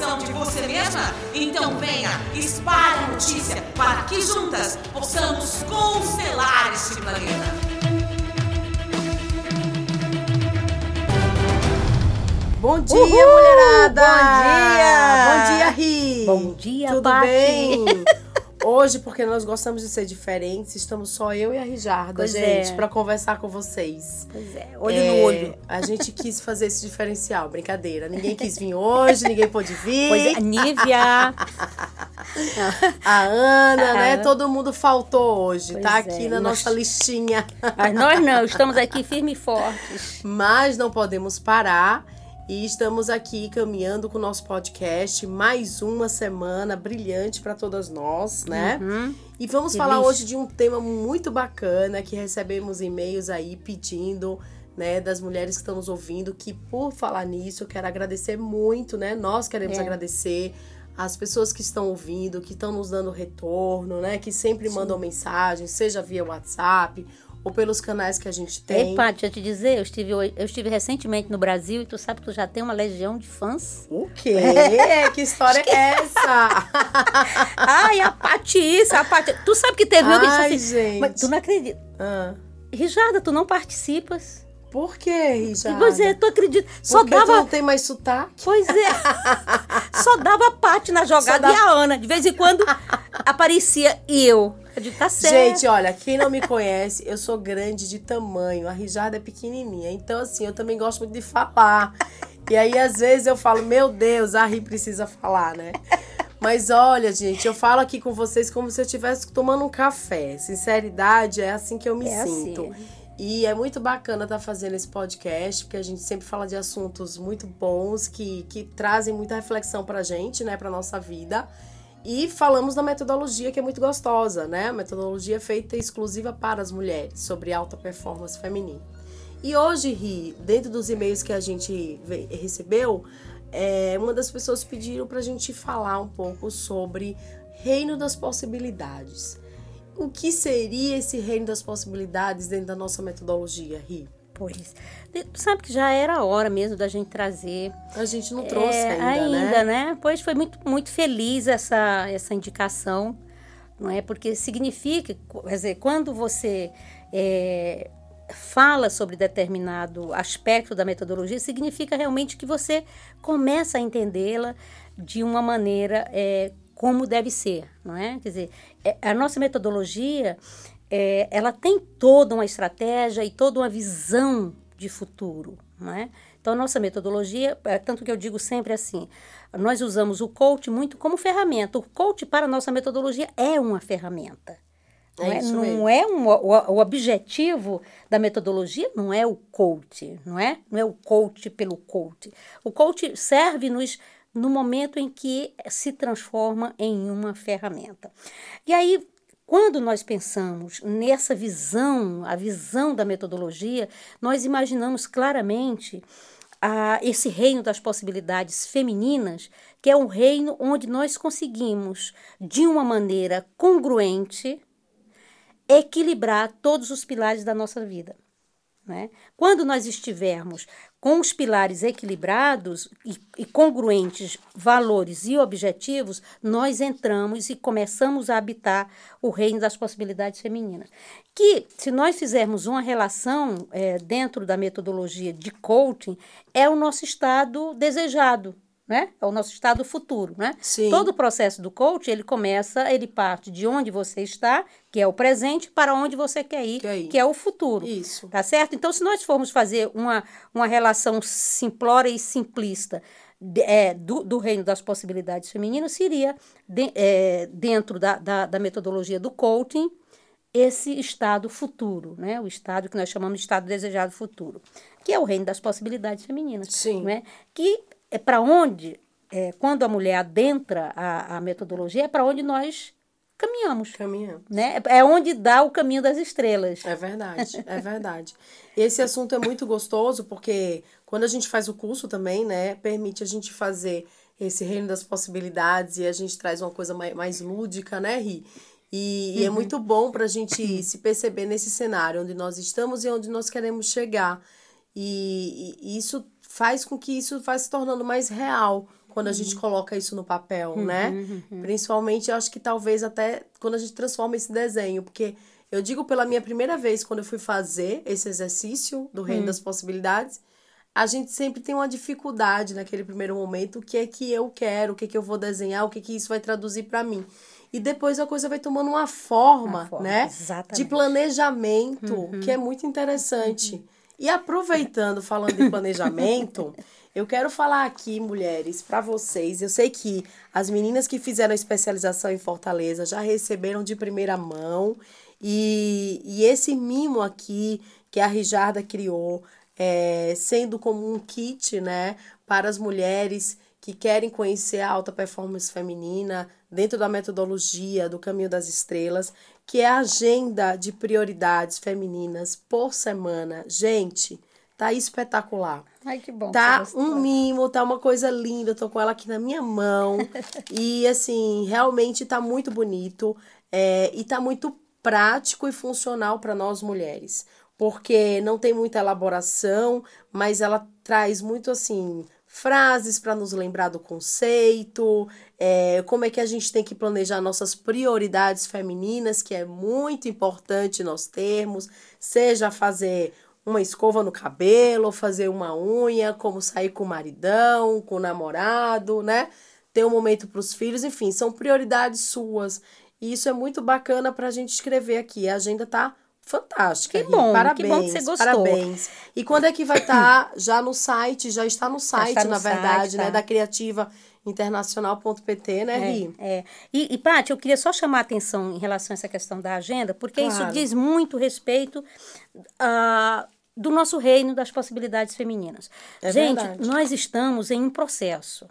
de você mesma? Então venha, espalhe a notícia para que juntas possamos constelar este planeta. Bom dia, Uhul, mulherada! Bom dia! Bom dia, Ri! Bom dia, Tudo Pati. bem? Hoje, porque nós gostamos de ser diferentes, estamos só eu e a Rijarda, Pois gente, é. para conversar com vocês. Pois é, olho É, no olho. A gente quis fazer esse diferencial, brincadeira. Ninguém quis vir hoje, ninguém pôde vir. Pois é, Nívia. A Ana, Ah. né? Todo mundo faltou hoje, Pois tá é, aqui na nós- nossa listinha. Mas nós não, estamos aqui firmes e fortes. Mas não podemos parar e estamos aqui caminhando com o nosso podcast. Mais uma semana brilhante para todas nós, né? Uhum. E vamos Que falar delícia. hoje de um tema muito bacana que recebemos e-mails aí pedindo. Né, das mulheres que estão nos ouvindo, que por falar nisso, eu quero agradecer muito, né? Nós queremos É. agradecer as pessoas que estão ouvindo, que estão nos dando retorno, né? Que sempre mandam mensagem, seja via WhatsApp ou pelos canais que a gente tem. Ei, Paty, deixa eu te dizer, eu estive, eu estive recentemente no Brasil e tu sabe que tu já tem uma legião de fãs. O quê? Que história é essa? Ai, a Paty isso, a Paty... Tu sabe que teve uma que disse Ai, assim... gente. Mas tu não acredita. Ah, Rijarda, tu não participas. Por que, Rija? Pois é, tu acredita. Só Porque dava... não tem mais sotaque? Pois é. Só dava a Paty na jogada dava- e a Ana. De vez em quando aparecia eu. Eu digo, tá certo. Gente, olha, quem não me conhece, eu sou grande de tamanho, a Rijarda é pequenininha. Então, assim, eu também gosto muito de falar. E aí, às vezes, eu falo, meu Deus, a Ri precisa falar, né? Mas olha, gente, eu falo aqui com vocês como se eu estivesse tomando um café. Sinceridade, é assim que eu me É assim. E é muito bacana estar fazendo esse podcast, porque a gente sempre fala de assuntos muito bons que, que trazem muita reflexão pra gente, né, pra nossa vida. E falamos da metodologia que é muito gostosa, né? Metodologia feita exclusiva para as mulheres, sobre alta performance feminina. E hoje, Ri, dentro dos e-mails que a gente recebeu, é, uma das pessoas pediram para a gente falar um pouco sobre reino das possibilidades. O que seria esse reino das possibilidades dentro da nossa metodologia, Ri? Pois. Tu sabe que já era hora mesmo da gente trazer. A gente não trouxe É, ainda, né? Pois foi muito, muito feliz essa, essa indicação, não é? Porque significa, quer dizer, quando você é, fala sobre determinado aspecto da metodologia, significa realmente que você começa a entendê-la de uma maneira é, como deve ser, não é? Quer dizer, é, a nossa metodologia, é, ela tem toda uma estratégia e toda uma visão de futuro, não é? Então, a nossa metodologia, é, tanto que eu digo sempre assim, nós usamos o coach muito como ferramenta. O coach para a nossa metodologia é uma ferramenta. É Não é, isso não é um, o, o objetivo da metodologia não é o coach, não é? Não é o coach pelo coach. O coach serve-nos no momento em que se transforma em uma ferramenta. E aí, quando nós pensamos nessa visão, a visão da metodologia, nós imaginamos claramente a esse reino das possibilidades femininas, que é um reino onde nós conseguimos, de uma maneira congruente, equilibrar todos os pilares da nossa vida. Né? Quando nós estivermos com os pilares equilibrados e, e congruentes, valores e objetivos, nós entramos e começamos a habitar o reino das possibilidades femininas. Que, se nós fizermos uma relação é, dentro da metodologia de coaching, é o nosso estado desejado, né? É o nosso estado futuro, né? Sim. Todo o processo do coach, ele começa, ele parte de onde você está, que é o presente, para onde você quer ir, Quer ir. que é o futuro. Isso. Tá certo? Então, se nós formos fazer uma, uma relação simplória e simplista de- é, do, do reino das possibilidades femininas, seria, de- é, dentro da, da, da metodologia do coaching, esse estado futuro, né? o estado que nós chamamos de estado desejado futuro, que é o reino das possibilidades femininas. Sim. Né? Que é para onde, é, quando a mulher adentra a, a metodologia, é para onde nós caminhamos. Caminhamos. Né? É onde dá o caminho das estrelas. É verdade, é verdade. Esse assunto é muito gostoso porque quando a gente faz o curso também, né, permite a gente fazer esse reino das possibilidades e a gente traz uma coisa mais, mais lúdica, né, Ri? E, uhum. e é uhum. muito bom para a gente se perceber nesse cenário onde nós estamos e onde nós queremos chegar. E, e, isso faz com que isso vá se tornando mais real quando a gente uhum. coloca isso no papel, uhum, né? Uhum. Principalmente, eu acho que talvez até quando a gente transforma esse desenho, porque eu digo pela minha primeira vez quando eu fui fazer esse exercício do reino das possibilidades, a gente sempre tem uma dificuldade naquele primeiro momento, o que é que eu quero, o que é que eu vou desenhar, o que é que isso vai traduzir para mim. E depois a coisa vai tomando uma forma, forma né? Exatamente. De planejamento, uhum. que é muito interessante. E aproveitando, falando de planejamento, eu quero falar aqui, mulheres, para vocês. Eu sei que as meninas que fizeram a especialização em Fortaleza já receberam de primeira mão. E, e esse mimo aqui que a Rijarda criou, é, sendo como um kit, né, para as mulheres que querem conhecer a alta performance feminina dentro da metodologia do Caminho das Estrelas, que é a agenda de prioridades femininas por semana. Gente, tá espetacular. Ai, que bom. Tá um mimo, tá uma coisa linda. Eu tô com ela aqui na minha mão. e assim, realmente tá muito bonito. É, e tá muito prático e funcional para nós mulheres porque não tem muita elaboração, mas ela traz muito assim frases para nos lembrar do conceito, é, como é que a gente tem que planejar nossas prioridades femininas, que é muito importante nós termos, seja fazer uma escova no cabelo, fazer uma unha, como sair com o maridão, com o namorado, né? Ter um momento para os filhos, enfim, são prioridades suas. E isso é muito bacana para a gente escrever aqui. A agenda tá fantástica. Que bom, parabéns, que bom que você gostou. Parabéns. E quando é que vai estar tá já no site? Já está no site, está no na verdade, né? tá. né? Da Criativa internacional.pt, né, Ri? É, é. E, e Paty, eu queria só chamar a atenção em relação a essa questão da agenda, porque claro. isso diz muito respeito a. Uh, do nosso reino das possibilidades femininas. É Gente, verdade. nós estamos em um processo.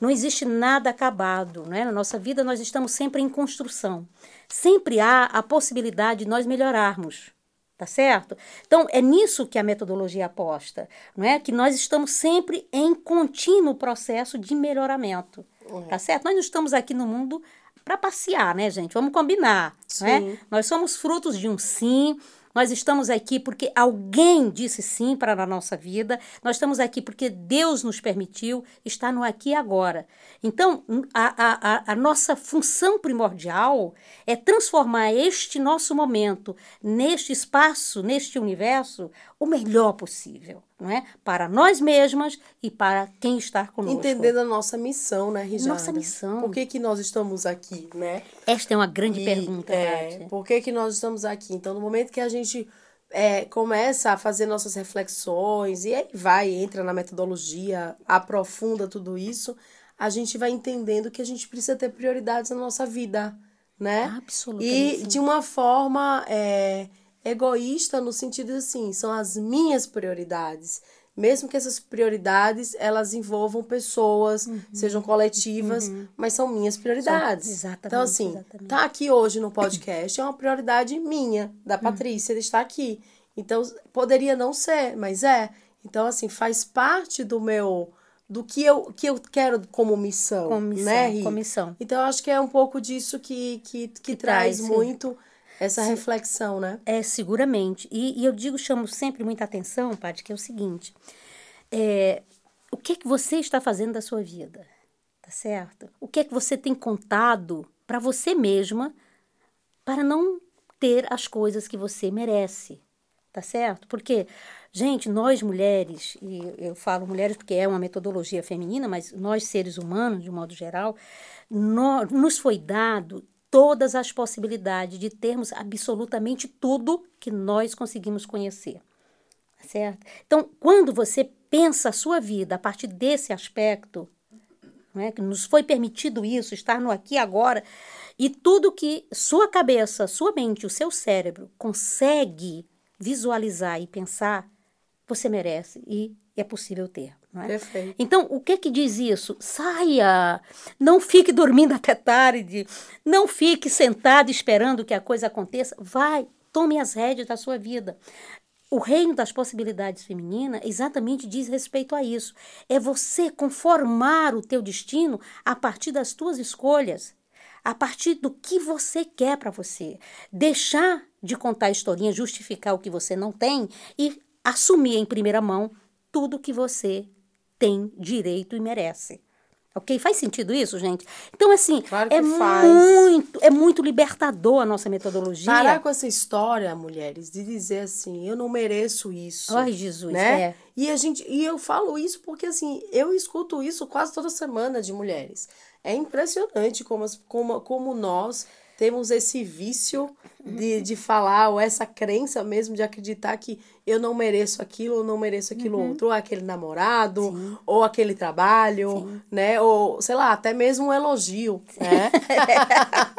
Não existe nada acabado, né? Na nossa vida nós estamos sempre em construção. Sempre há a possibilidade de nós melhorarmos. Tá certo? Então, é nisso que a metodologia aposta, não é? Que nós estamos sempre em contínuo processo de melhoramento. Uhum. Tá certo? Nós não estamos aqui no mundo para passear, né, gente? Vamos combinar, não é? Nós somos frutos de um sim, nós estamos aqui porque alguém disse sim para a nossa vida. Nós estamos aqui porque Deus nos permitiu estar no aqui e agora. Então, a, a, a nossa função primordial é transformar este nosso momento, neste espaço, neste universo, o melhor possível não é? Para nós mesmas e para quem está conosco. Entendendo a nossa missão, né, Rijada? Nossa missão. Por que, que nós estamos aqui, né? Esta é uma grande e, pergunta, é, Por que, que nós estamos aqui? Então, no momento que a gente é, começa a fazer nossas reflexões e aí vai, entra na metodologia, aprofunda tudo isso, a gente vai entendendo que a gente precisa ter prioridades na nossa vida, né? Absolutamente. E de uma forma... É, egoísta no sentido assim, são as minhas prioridades. Mesmo que essas prioridades elas envolvam pessoas, uhum. sejam coletivas, uhum. mas são minhas prioridades. exatamente. Então, assim, exatamente. tá aqui hoje no podcast é uma prioridade minha, da uhum. Patrícia, de estar aqui. Então, poderia não ser, mas é. Então, assim, faz parte do meu do que eu, que eu quero como missão, como missão, né, Ri? Como missão. Então, acho que é um pouco disso que, que, que, que traz, traz muito essa Sim. reflexão, né? É, seguramente. E, e, eu digo, chamo sempre muita atenção, Paty, que é o seguinte: é, o que é que você está fazendo da sua vida? Tá certo? O que é que você tem contado para você mesma para não ter as coisas que você merece? Tá certo? Porque, gente, nós mulheres, e eu falo mulheres porque é uma metodologia feminina, mas nós seres humanos, de um modo geral, nós, nos foi dado todas as possibilidades de termos absolutamente tudo que nós conseguimos conhecer. Certo? Então, quando você pensa a sua vida a partir desse aspecto, é, que nos foi permitido isso, estar no aqui e agora, e tudo que sua cabeça, sua mente, o seu cérebro consegue visualizar e pensar, você merece e é possível ter. É? Perfeito. Então, o que que diz isso? Saia! Não fique dormindo até tarde. Não fique sentado esperando que a coisa aconteça. Vai, tome as rédeas da sua vida. O reino das possibilidades femininas exatamente diz respeito a isso. É você conformar o teu destino a partir das tuas escolhas, a partir do que você quer para você. Deixar de contar historinha, justificar o que você não tem e assumir em primeira mão tudo que você tem direito e merece. Ok? Faz sentido isso, gente? Então, assim, Claro é faz. muito, é muito libertador a nossa metodologia. Parar com essa história, mulheres, de dizer assim, eu não mereço isso. Ai, Jesus, né? é. E a gente, e eu falo isso porque assim, eu escuto isso quase toda semana de mulheres. É impressionante como, as- como, como nós temos esse vício de, de falar, ou essa crença mesmo de acreditar que eu não mereço aquilo, ou não mereço aquilo Uhum. outro, ou aquele namorado, ou aquele trabalho, né? Ou, sei lá, até mesmo um elogio, né?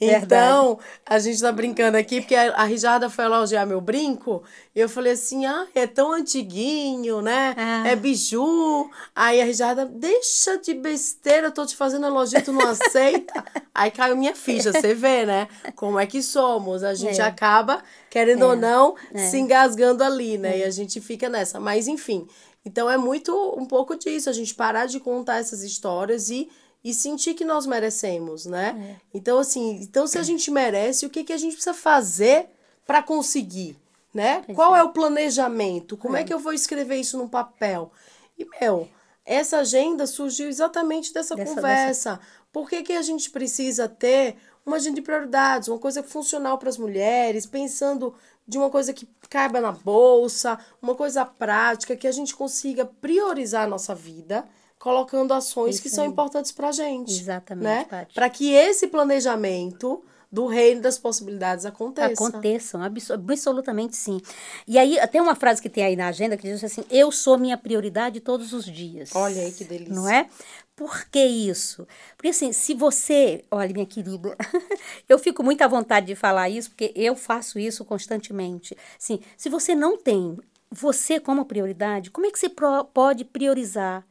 então, a gente tá brincando aqui, porque a a Rijarda foi elogiar meu brinco, e eu falei assim, ah, é tão antiguinho, né? Ah. É biju. Aí a Rijarda, deixa de besteira, eu tô te fazendo elogio, tu não aceita. Aí caiu minha ficha, você vê, né? Como é que somos. A gente É. acaba, querendo ou não, É. se engasgando ali, né? E a gente fica nessa. Mas, enfim. Então é muito um pouco disso, a gente parar de contar essas histórias e, e sentir que nós merecemos, né? Então, assim, então se a gente merece, o que, que a gente precisa fazer para conseguir, né? Qual é. o planejamento? Como é. que eu vou escrever isso no papel? E, meu, essa agenda surgiu exatamente dessa, Dessa- conversa. Por que, que a gente precisa ter uma agenda de prioridades, uma coisa funcional para as mulheres, pensando de uma coisa que caiba na bolsa, uma coisa prática, que a gente consiga priorizar a nossa vida, colocando ações que Isso são aí. importantes para a gente. Exatamente, né? Para que esse planejamento do reino das possibilidades aconteça. Aconteçam, abso- absolutamente sim. E aí, tem uma frase que tem aí na agenda que diz assim: Eu sou minha prioridade todos os dias. Olha aí que delícia. Não é? Por que isso? Porque assim, se você. Olha, minha querida, eu fico muito à vontade de falar isso, porque eu faço isso constantemente. Assim, se você não tem você como prioridade, como é que você pode priorizar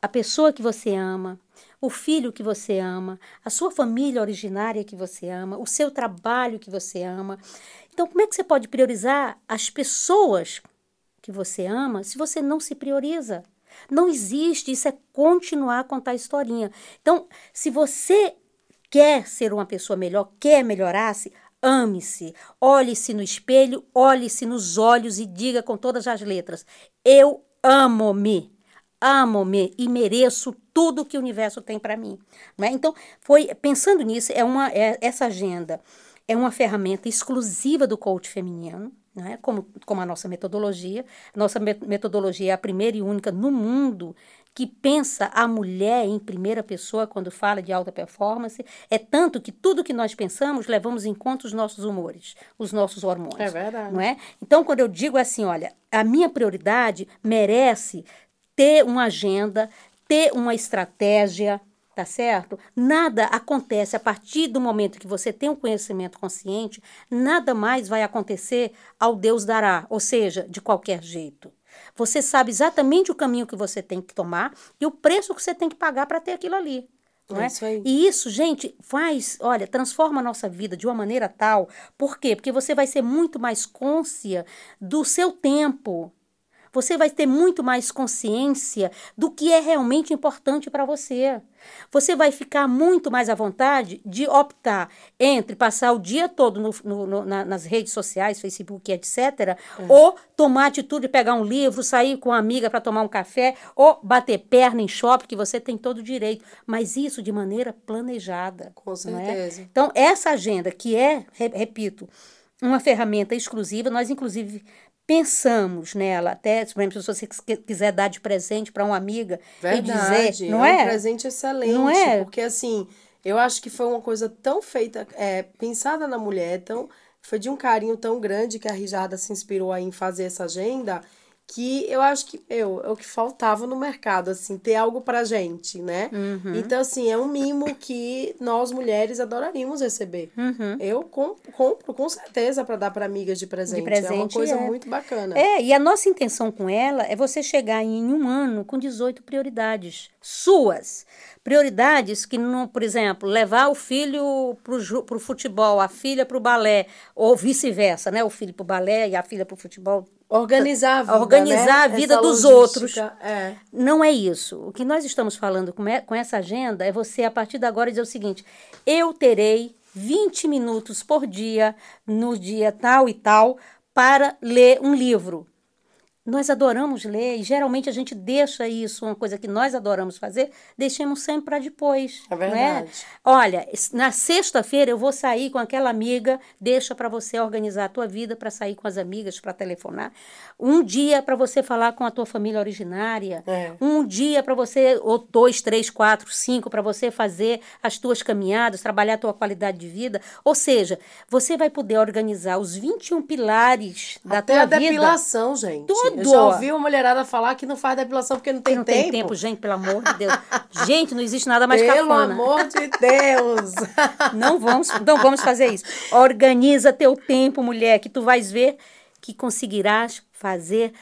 a pessoa que você ama, o filho que você ama, a sua família originária que você ama, o seu trabalho que você ama. Então, como é que você pode priorizar as pessoas que você ama se você não se prioriza? Não existe, isso é continuar a contar historinha. Então, se você quer ser uma pessoa melhor, quer melhorar-se, ame-se, olhe-se no espelho, olhe-se nos olhos e diga com todas as letras: Eu amo-me amo-me e mereço tudo que o universo tem para mim. Não é? Então, foi pensando nisso, é uma, é, essa agenda é uma ferramenta exclusiva do coach feminino, não é? como, como a nossa metodologia. Nossa me- metodologia é a primeira e única no mundo que pensa a mulher em primeira pessoa quando fala de alta performance. É tanto que tudo que nós pensamos levamos em conta os nossos humores, os nossos hormônios. É verdade. Não é? Então, quando eu digo assim, olha, a minha prioridade merece ter uma agenda, ter uma estratégia, tá certo? Nada acontece a partir do momento que você tem um conhecimento consciente, nada mais vai acontecer ao Deus dará, ou seja, de qualquer jeito. Você sabe exatamente o caminho que você tem que tomar e o preço que você tem que pagar para ter aquilo ali. Não É é? isso aí. E isso, gente, faz, olha, transforma a nossa vida de uma maneira tal. Por quê? Porque você vai ser muito mais côncia do seu tempo. Você vai ter muito mais consciência do que é realmente importante para você. Você vai ficar muito mais à vontade de optar entre passar o dia todo no- no- no- na- nas redes sociais, Facebook, etc., ou tomar atitude de pegar um livro, sair com uma amiga para tomar um café, ou bater perna em shopping, que você tem todo o direito. Mas isso de maneira planejada. Com é? certeza. Então, essa agenda, que é, re- repito, uma ferramenta exclusiva, nós, inclusive, pensamos nela, até, por exemplo, se você quis- quiser dar de presente para uma amiga Verdade. e dizer, não é? é? um presente excelente. Não é? Porque, assim, eu acho que foi uma coisa tão feita, é, pensada na mulher, tão, foi de um carinho tão grande que a Rijarda se inspirou aí em fazer essa agenda. Que eu acho que eu, é o que faltava no mercado, assim, ter algo pra gente, né? Uhum. Então, assim, é um mimo que nós mulheres adoraríamos receber. Uhum. Eu compro, compro com certeza para dar para amigas de presente. É uma presente, coisa é. muito bacana. É, e a nossa intenção com ela é você chegar em um ano com 18 prioridades suas. Prioridades que, não, por exemplo, levar o filho para o futebol, a filha para o balé, ou vice-versa, né? O filho para o balé e a filha para o futebol. Organizar a vida, Organizar né? a vida Essa dos outros. É. Não é isso. O que nós estamos falando com, e- com essa agenda é você, a partir de agora, dizer o seguinte: eu terei 20 minutos por dia, no dia tal e tal, para ler um livro. Nós adoramos ler e geralmente a gente deixa isso, uma coisa que nós adoramos fazer, deixamos sempre para depois. É não é? verdade. Olha, na sexta-feira eu vou sair com aquela amiga, deixa para você organizar a tua vida para sair com as amigas, para telefonar. Um dia para você falar com a tua família originária. É. Um dia para você, ou dois, três, quatro, cinco, para você fazer as tuas caminhadas, trabalhar a tua qualidade de vida. Ou seja, você vai poder organizar os 21 pilares da Até tua a vida. depilação, gente. Tudo. Eu já ouvi uma mulherada falar que não faz depilação porque não tem não tempo. tem tempo, gente, pelo amor de Deus. gente, não existe nada mais Pelo cafona. amor de Deus. Não vamos, não vamos fazer isso. Organiza teu tempo, mulher, que tu vais ver que conseguirás fazer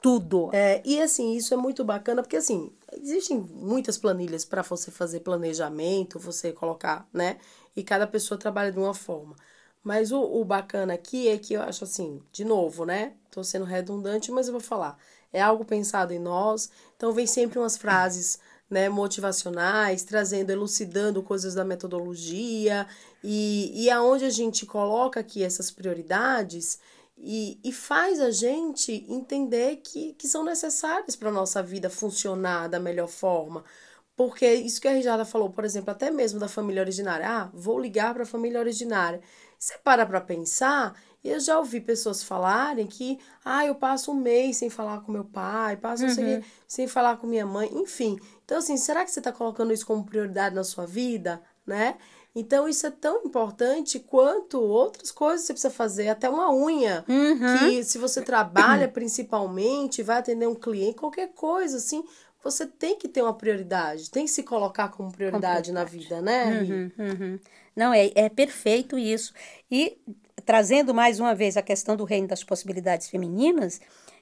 tudo. É, e assim, isso é muito bacana, porque assim, existem muitas planilhas para você fazer planejamento, você colocar, né? E cada pessoa trabalha de uma forma. Mas o, o bacana aqui é que eu acho assim, de novo, né? Tô sendo redundante, mas eu vou falar. É algo pensado em nós, então vem sempre umas frases né, motivacionais, trazendo, elucidando coisas da metodologia, e, e aonde a gente coloca aqui essas prioridades e, e faz a gente entender que, que são necessárias para a nossa vida funcionar da melhor forma. Porque isso que a Rijada falou, por exemplo, até mesmo da família originária. Ah, vou ligar para a família originária. Você para para pensar, e eu já ouvi pessoas falarem que, ah, eu passo um mês sem falar com meu pai, passo o quê, sem falar com minha mãe, enfim. Então, assim, será que você está colocando isso como prioridade na sua vida, né? Então, isso é tão importante quanto outras coisas que você precisa fazer, até uma unha, que se você trabalha principalmente, vai atender um cliente, qualquer coisa, assim, você tem que ter uma prioridade, tem que se colocar como prioridade, na vida, né? Uhum, uhum. Não, é, é perfeito isso. E trazendo mais uma vez a questão do reino das possibilidades femininas,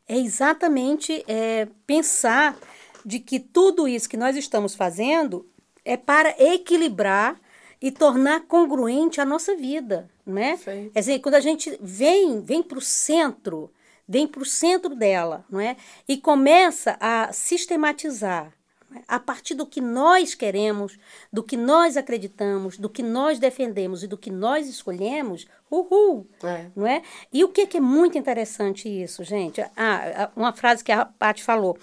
é exatamente é, pensar de que tudo isso que nós estamos fazendo é para equilibrar e tornar congruente a nossa vida, né? Quer dizer, quando a gente vem, vem para o centro, vem para o centro dela, não é? E começa a sistematizar é? A partir do que nós queremos, do que nós acreditamos, do que nós defendemos e do que nós escolhemos, uhul, É. não é? E o que, que é muito interessante isso, gente? Ah, uma frase que a Paty falou.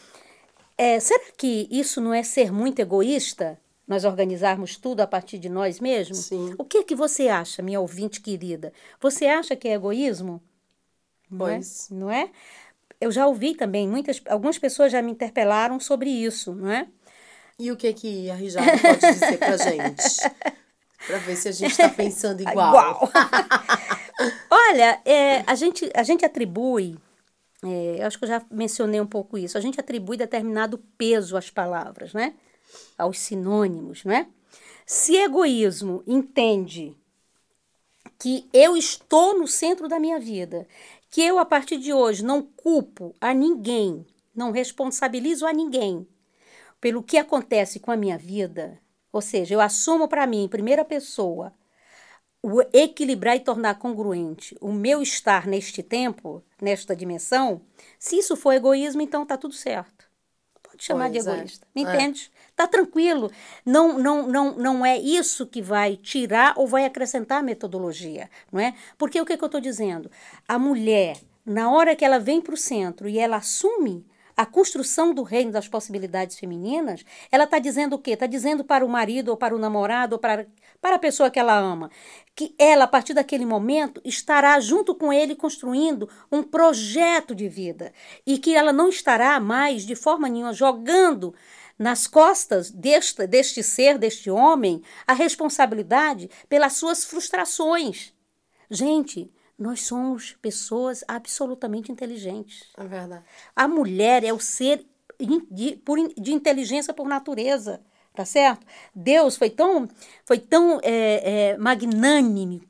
É, será que isso não é ser muito egoísta? Nós organizarmos tudo a partir de nós mesmos? Sim. O que que você acha, minha ouvinte querida? Você acha que é egoísmo? Não é? Pois. Não é? Eu já ouvi também, muitas, algumas pessoas já me interpelaram sobre isso, não é? E o que que a Rijada pode dizer pra gente? Pra ver se a gente tá pensando igual. Igual. Olha, é, a, gente, a gente atribui, é, eu acho que eu já mencionei um pouco isso, a gente atribui determinado peso às palavras, né? Aos sinônimos, não é? Se egoísmo entende que eu estou no centro da minha vida, que eu a partir de hoje não culpo a ninguém, não responsabilizo a ninguém pelo que acontece com a minha vida, ou seja, eu assumo para mim, em primeira pessoa, o equilibrar e tornar congruente o meu estar neste tempo, nesta dimensão, se isso for egoísmo, então tá tudo certo. Pode chamar Pois de é. egoísta. É. entende? Tá tranquilo. Não, não, não, não é isso que vai tirar ou vai acrescentar a metodologia, não é? Porque o que, que eu estou dizendo? A mulher, na hora que ela vem para o centro e ela assume a construção do reino das possibilidades femininas, ela está dizendo o quê? Está dizendo para o marido, ou para o namorado, ou para, para a pessoa que ela ama, que ela, a partir daquele momento, estará junto com ele construindo um projeto de vida. E que ela não estará mais, de forma nenhuma, jogando nas costas deste, deste ser, deste homem, a responsabilidade pelas suas frustrações. Gente, nós somos pessoas absolutamente inteligentes. É verdade. A mulher é o ser de, de inteligência por natureza, tá certo? Deus foi tão, foi tão é, é, magnânime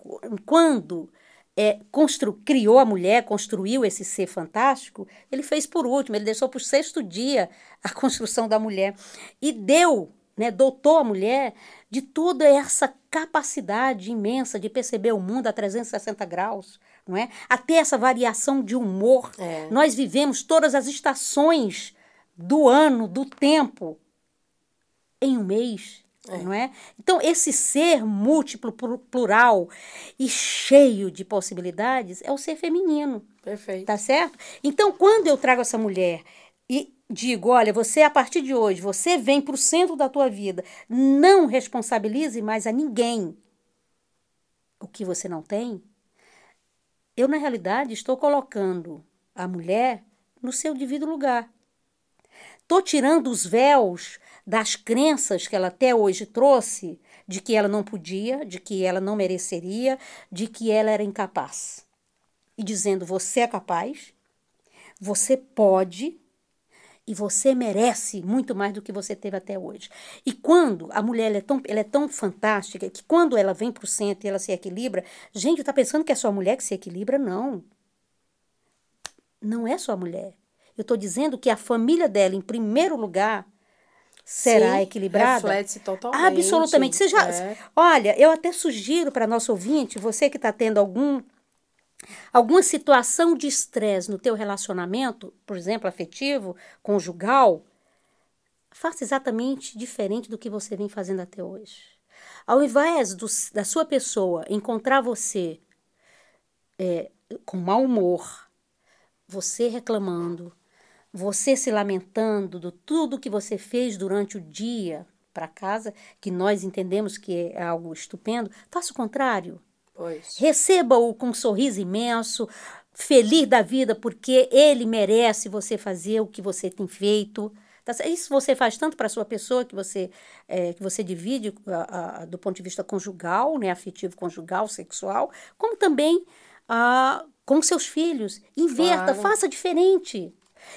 quando é, constru, criou a mulher, construiu esse ser fantástico, ele fez por último, ele deixou para o sexto dia a construção da mulher e deu, né, dotou a mulher de toda essa capacidade imensa de perceber o mundo a 360 graus, não é? Até essa variação de humor. É. Nós vivemos todas as estações do ano, do tempo, em um mês, não é? Então, esse ser múltiplo, plu- plural e cheio de possibilidades é o ser feminino. Perfeito. Tá certo? Então, quando eu trago essa mulher e digo, olha, você a partir de hoje, você vem para o centro da tua vida, não responsabilize mais a ninguém o que você não tem, eu, na realidade, estou colocando a mulher no seu devido lugar. Estou tirando os véus das crenças que ela até hoje trouxe de que ela não podia, de que ela não mereceria, de que ela era incapaz. E dizendo: você é capaz, você pode e você merece muito mais do que você teve até hoje. E quando a mulher é, tão, ela é tão fantástica que quando ela vem para o centro e ela se equilibra, gente, está pensando que é só a mulher que se equilibra? Não. Não é só a mulher. Eu estou dizendo que a família dela, em primeiro lugar, será Sim, equilibrada. Reflete totalmente. Absolutamente. Você já, É. Olha, eu até sugiro para nosso ouvinte, você que está tendo algum alguma situação de estresse no teu relacionamento, por exemplo, afetivo, conjugal, faça exatamente diferente do que você vem fazendo até hoje. Ao invés do- da sua pessoa encontrar você é, com mau humor, você reclamando, você se lamentando do tudo que você fez durante o dia para casa, que nós entendemos que é algo estupendo, faça o contrário. Receba-o com um sorriso imenso, feliz da vida, porque ele merece você fazer o que você tem feito. Tá? Isso você faz tanto para a sua pessoa, que você, é, que você divide a- a- do ponto de vista conjugal, né, afetivo conjugal, sexual, como também ah, com seus filhos. Inverta, Claro. faça diferente.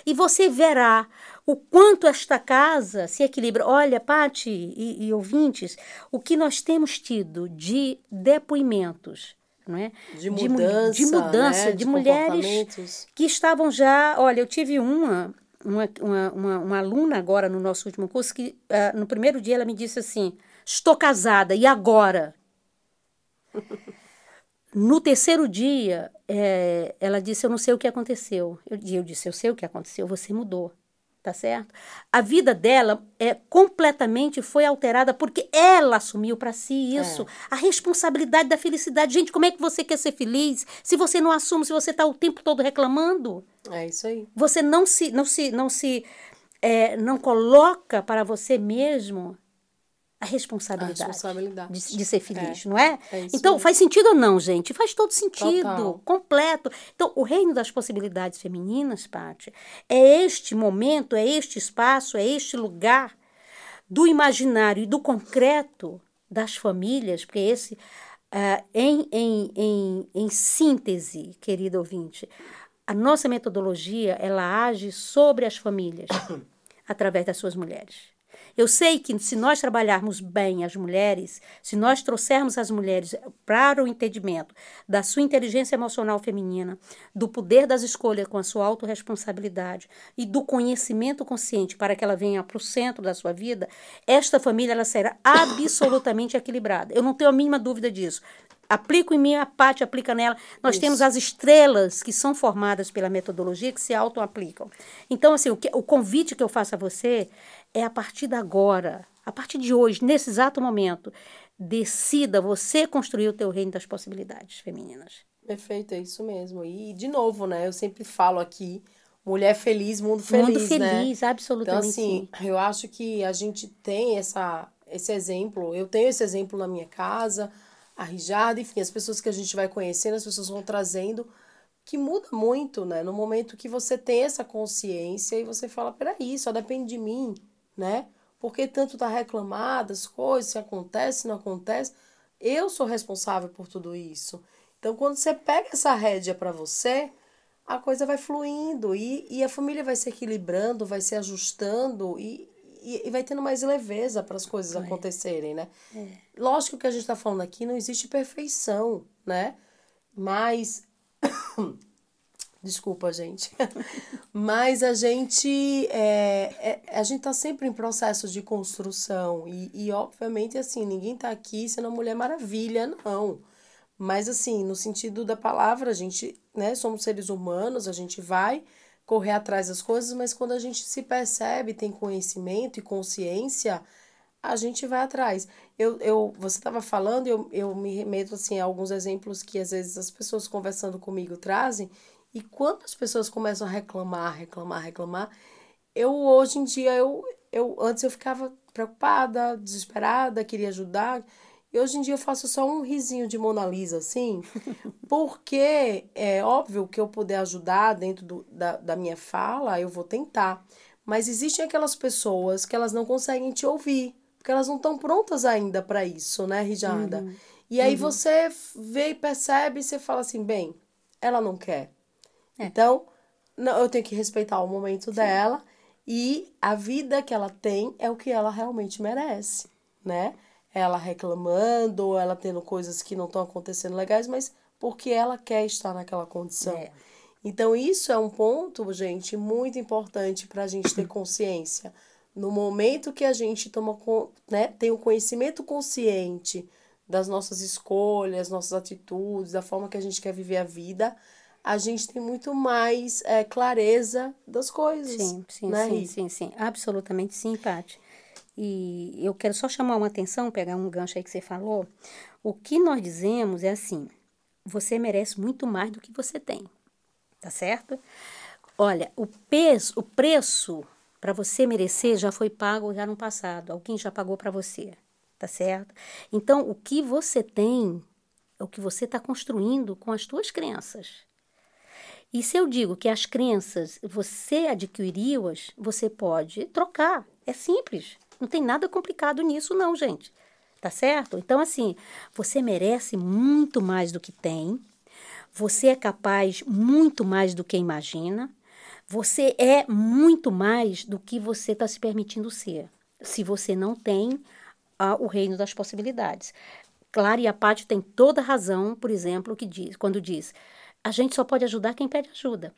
E você verá o quanto esta casa se equilibra. Olha, Pati e, e ouvintes, o que nós temos tido de depoimentos, não é? De mu- mudança, de, mudança, né? de De mulheres que estavam já. Olha, eu tive uma, uma, uma, uma, aluna agora no nosso último curso que ah, no primeiro dia ela me disse assim: estou casada, e agora? No terceiro dia, eh, ela disse: Eu não sei o que aconteceu. Eu, e eu disse: Eu sei o que aconteceu, você mudou. Tá certo? A vida dela é completamente foi alterada porque ela assumiu para si isso, a responsabilidade da felicidade. Gente, como é que você quer ser feliz se você não assume, se você está o tempo todo reclamando? É isso aí. Você não se, não se, não se, eh, não coloca para você mesmo a A responsabilidade responsabilidade. de, de ser feliz, não é? é então, mesmo. faz sentido ou não, gente? Faz todo sentido, Total. completo. Então, o reino das possibilidades femininas, Paty, é este momento, é este espaço, é este lugar do imaginário e do concreto das famílias, porque esse, ah, em, em, em, em síntese, querido ouvinte, a nossa metodologia, ela age sobre as famílias, através das suas mulheres. Eu sei que se nós trabalharmos bem as mulheres, se nós trouxermos as mulheres para o entendimento da sua inteligência emocional feminina, do poder das escolhas com a sua autorresponsabilidade e do conhecimento consciente para que ela venha para o centro da sua vida, esta família ela será absolutamente equilibrada. Eu não tenho a mínima dúvida disso. Aplico em mim, a Paty aplica nela. Nós Isso. temos as estrelas que são formadas pela metodologia que se auto-aplicam. Então, assim, o, que- o convite que eu faço a você é a partir de agora, a partir de hoje, nesse exato momento, decida você construir o teu reino das possibilidades femininas. Perfeito, é isso mesmo. E, de novo, né? Eu sempre falo aqui, mulher feliz, mundo feliz, Mundo né? feliz, Então, absolutamente assim, sim. eu acho que a gente tem essa, esse exemplo. Eu tenho esse exemplo na minha casa, a Rijada, enfim, as pessoas que a gente vai conhecendo, as pessoas vão trazendo, que muda muito, né? No momento que você tem essa consciência e você fala, peraí, só depende de mim, né? Por que tanto tá reclamado, as coisas, se acontece, se não acontece? Eu sou responsável por tudo isso. Então, quando você pega essa rédea para você, a coisa vai fluindo e, e a família vai se equilibrando, vai se ajustando e, e, e vai tendo mais leveza para as coisas Vai. acontecerem, né? É. Lógico que a gente está falando aqui, não existe perfeição, né? Mas. Desculpa, gente. Mas a gente é, é- a gente tá sempre em processo de construção. E, e, obviamente, assim, ninguém tá aqui sendo uma Mulher Maravilha, não. Mas, assim, no sentido da palavra, a gente, né, somos seres humanos, a gente vai correr atrás das coisas, mas quando a gente se percebe, tem conhecimento e consciência, a gente vai atrás. Eu, eu, você estava falando, eu, eu me remeto assim, a alguns exemplos que às vezes as pessoas conversando comigo trazem, e quando as pessoas começam a reclamar, reclamar, reclamar, eu hoje em dia, eu, eu antes eu ficava preocupada, desesperada, queria ajudar, e hoje em dia eu faço só um risinho de Mona Lisa, assim, porque é óbvio que eu puder ajudar dentro do, da, da minha fala, eu vou tentar. Mas existem aquelas pessoas que elas não conseguem te ouvir, porque elas não estão prontas ainda para isso, né, Rijada? E aí você vê e percebe e você fala assim, bem, ela não quer. Então, não, eu tenho que respeitar o momento dela e a vida que ela tem é o que ela realmente merece, né? Ela reclamando, ou ela tendo coisas que não estão acontecendo legais, mas porque ela quer estar naquela condição. É. Então, isso é um ponto, gente, muito importante para a gente ter consciência. No momento que a gente toma, né, tem o conhecimento consciente das nossas escolhas, nossas atitudes, da forma que a gente quer viver a vida, a gente tem muito mais é, clareza das coisas. Sim, sim, né, sim, sim, sim. Absolutamente sim, Paty. E eu quero só chamar uma atenção, pegar um gancho aí que você falou. O que nós dizemos é assim: você merece muito mais do que você tem. Tá certo? Olha, o peso, o preço para você merecer já foi pago já no passado. Alguém já pagou para você. Tá certo? Então, o que você tem é o que você está construindo com as suas crenças. E se eu digo que as crenças você adquiriu-as, você pode trocar. É simples. Não tem nada complicado nisso, não, gente. Tá certo? Então, assim, você merece muito mais do que tem. Você é capaz muito mais do que imagina. Você é muito mais do que você está se permitindo ser. Se você não tem o reino das possibilidades. Clara e a Paty tem toda razão, por exemplo, que diz, quando diz a gente só pode ajudar quem pede ajuda.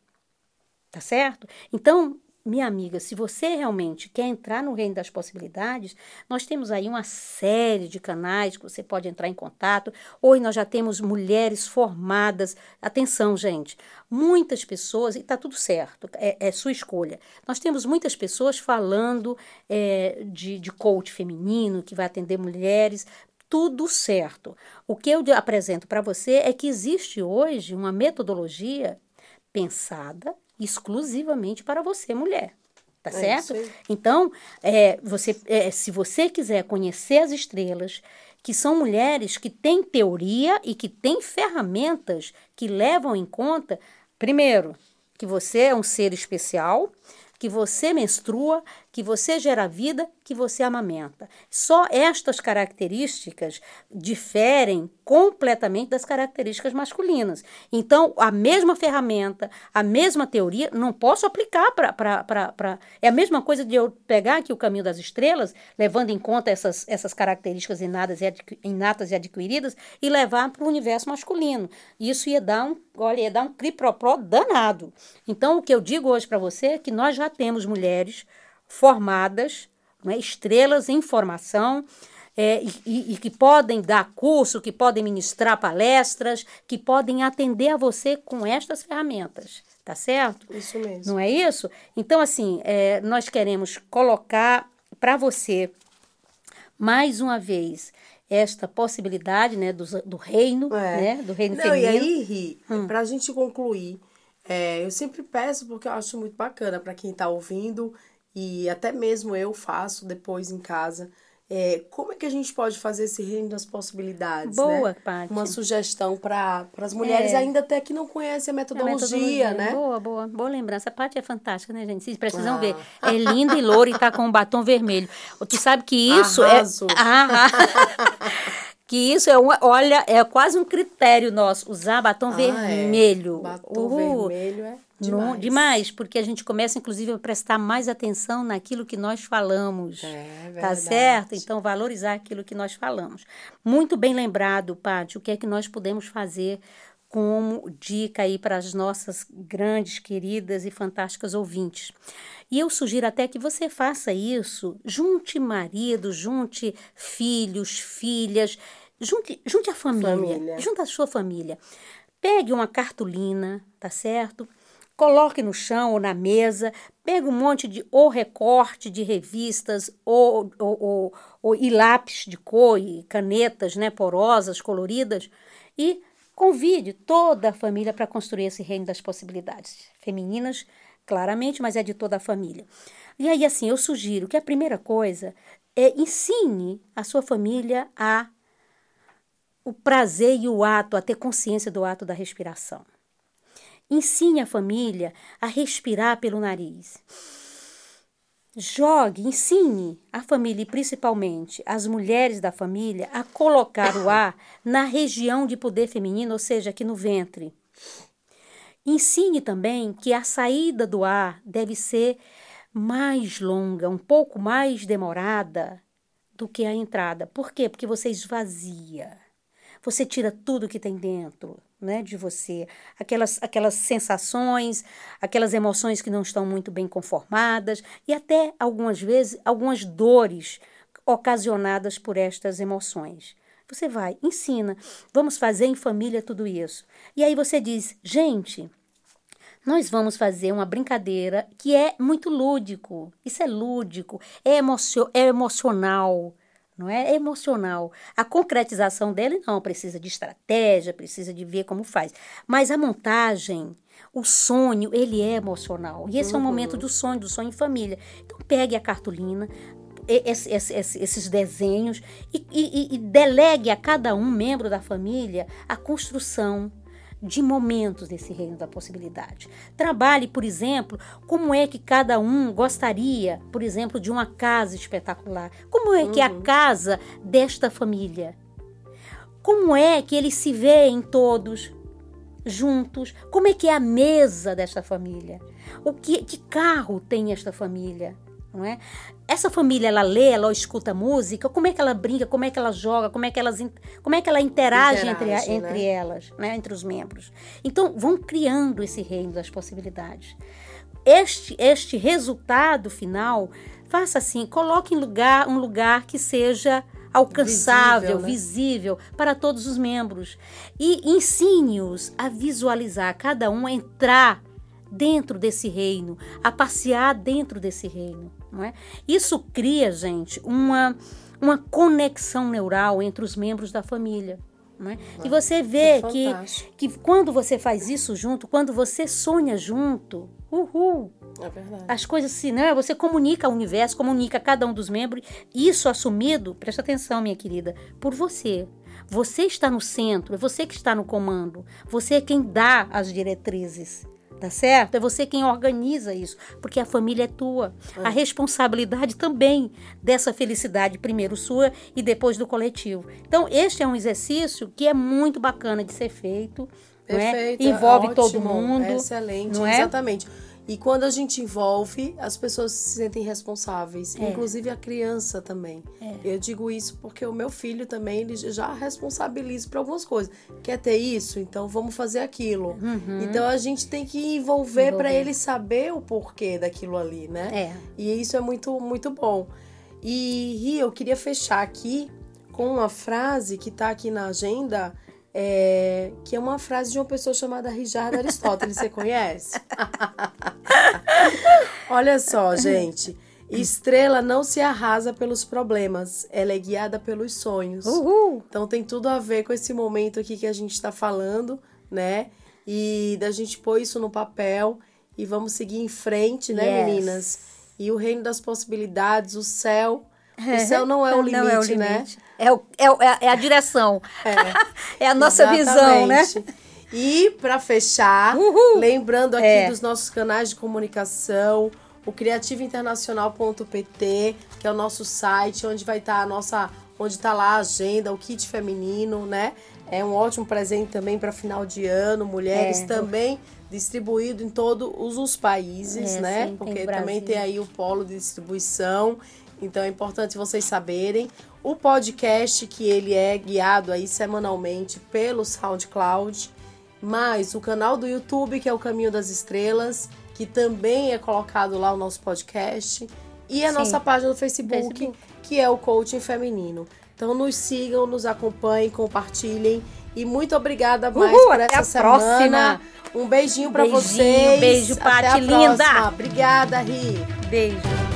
Tá certo? Então, minha amiga, se você realmente quer entrar no reino das possibilidades, nós temos aí uma série de canais que você pode entrar em contato. Hoje nós já temos mulheres formadas. Atenção, gente, muitas pessoas, e está tudo certo, é, é, sua escolha. Nós temos muitas pessoas falando é, de, de coach feminino que vai atender mulheres. Tudo certo. O que eu apresento para você é que existe hoje uma metodologia pensada exclusivamente para você, mulher. Tá É certo? Então, é, você, é, se você quiser conhecer as estrelas, que são mulheres que têm teoria e que têm ferramentas que levam em conta, primeiro, que você é um ser especial, que você menstrua, que você gera vida, que você amamenta. Só estas características diferem completamente das características masculinas. Então, a mesma ferramenta, a mesma teoria, não posso aplicar para. É a mesma coisa de eu pegar aqui o caminho das estrelas, levando em conta essas, essas características inatas e, adqui- inatas e adquiridas, e levar para o universo masculino. Isso ia dar um, olha, ia dar um cripropró danado. Então, o que eu digo hoje para você é que nós já temos mulheres formadas, né, estrelas em formação, é, e, e- que podem dar curso, que podem ministrar palestras, que podem atender a você com estas ferramentas, tá certo? Isso mesmo. Não é isso? Então, assim, é, nós queremos colocar para você, mais uma vez, esta possibilidade né, do, do reino, É. né, do reino Não, feminino. e aí, Ri, pra gente concluir, é, eu sempre peço, porque eu acho muito bacana para quem tá ouvindo, e até mesmo eu faço depois em casa, é, como é que a gente pode fazer esse reino das possibilidades, Boa, né? Paty. Uma sugestão para as mulheres É. ainda até que não conhecem a A metodologia, né? Boa, boa, boa lembrança. A parte é fantástica, né, gente? Vocês precisam Ah. ver. É linda e loura e tá com um batom vermelho. Tu sabe que isso Arraso. é. Ah, Que isso é uma, olha, é quase um critério nosso, usar batom Ah, vermelho. É. Batom Uhul. vermelho é Não- demais. demais, porque a gente começa, inclusive, a prestar mais atenção naquilo que nós falamos. É Tá verdade. certo? Então, valorizar aquilo que nós falamos. Muito bem lembrado, Paty, o que é que nós podemos fazer como dica aí para as nossas grandes, queridas e fantásticas ouvintes. E eu sugiro até que você faça isso, junte marido, junte filhos, filhas, junte, junte a família, Família. junte a sua família. Pegue uma cartolina, tá certo? Coloque no chão ou na mesa, pega um monte de ou recorte de revistas ou, ou, ou, ou- e lápis de cor e canetas né, porosas, coloridas e convide toda a família para construir esse reino das possibilidades. Femininas, claramente, mas é de toda a família. E aí, assim, eu sugiro que a primeira coisa é ensine a sua família a o prazer e o ato, a ter consciência do ato da respiração. Ensine a família a respirar pelo nariz. Jogue, ensine a família e principalmente as mulheres da família a colocar o ar na região de poder feminino, ou seja, aqui no ventre. Ensine também que a saída do ar deve ser mais longa, um pouco mais demorada do que a entrada. Por quê? Porque você esvazia. Você tira tudo que tem dentro né, de você. Aquelas, aquelas sensações, aquelas emoções que não estão muito bem conformadas e até algumas vezes algumas dores ocasionadas por estas emoções. Você vai, ensina, vamos fazer em família tudo isso. E aí você diz, gente, nós vamos fazer uma brincadeira que é muito lúdico. Isso é lúdico, é, emocio é emocional, não é? É emocional. A concretização dele não precisa de estratégia, precisa de ver como faz. Mas a montagem, o sonho, ele é emocional. E esse é o momento do sonho, do sonho em família. Então pegue a cartolina, esse- esse- esse- esses desenhos e, e- e delegue a cada um membro da família a construção de momentos desse reino da possibilidade. Trabalhe, por exemplo, como é que cada um gostaria, por exemplo, de uma casa espetacular. Como é que é a casa desta família? Como é que eles se veem todos juntos? Como é que é a mesa desta família? O que, que carro tem esta família? Não é? Essa família ela lê, ela escuta música, como é que ela brinca, como é que ela joga, como é que, elas, como é que ela interage, entre, Interage, né? entre elas, né? entre os membros. Então, vão criando esse reino das possibilidades. Este, este resultado final, faça assim, coloque em lugar, um lugar que seja alcançável, Visível, né? visível para todos os membros. E ensine-os a visualizar, cada um a entrar dentro desse reino, a passear dentro desse reino. Não é? Isso cria, gente, uma, uma conexão neural entre os membros da família. É? E você vê é que, que quando você faz isso junto, quando você sonha junto, uhul, É verdade. as coisas se, né? Você comunica ao universo, comunica a cada um dos membros, isso assumido, presta atenção, minha querida, por você. Você está no centro, é você que está no comando. Você é quem dá as diretrizes. Tá certo? É você quem organiza isso, porque a família é tua. A responsabilidade também dessa felicidade, primeiro sua e depois do coletivo. Então, este é um exercício que é muito bacana de ser feito. é? Perfeito. Envolve ótimo, todo mundo. Excelente, não é? exatamente. E quando a gente envolve, as pessoas se sentem responsáveis, É. inclusive a criança também. Eu digo isso porque o meu filho também, ele já responsabiliza por algumas coisas. Quer ter isso? Então vamos fazer aquilo. Então a gente tem que envolver para Envolver. ele saber o porquê daquilo ali, né? É. E isso é muito, muito bom. E eu queria fechar aqui com uma frase que está aqui na agenda, é, que é uma frase de uma pessoa chamada Richard Aristóteles. Você conhece? Olha só, gente. Estrela não se arrasa pelos problemas, ela é guiada pelos sonhos. Uhul! Então tem tudo a ver com esse momento aqui que a gente está falando, né? E da gente pôr isso no papel e vamos seguir em frente, né, Yes. meninas? E o reino das possibilidades, o céu. O céu não é o limite, Não é o né? limite. É, o- é o- é a- é a direção. É, a nossa visão, né? Exatamente. E para fechar, Uhul. lembrando aqui É. dos nossos canais de comunicação, o criativointernacional.pt, que é o nosso site onde vai estar a nossa onde está lá a agenda, o kit feminino, né? É um ótimo presente também para final de ano, mulheres É. também distribuído em todos os países, É, né? sim, tem Porque no também tem aí o polo de distribuição. Então é importante vocês saberem. O podcast que ele é guiado aí semanalmente pelo SoundCloud, mais o canal do YouTube que é o Caminho das Estrelas, que também é colocado lá o nosso podcast, e a Sim. nossa página do Facebook, Facebook. que é o Coaching Feminino. Então nos sigam, nos acompanhem, compartilhem e muito obrigada mais Uhul, por essa semana. próxima. Um beijinho pra Beijinho, vocês. beijo, a linda. próxima. Obrigada, Ri. Beijo.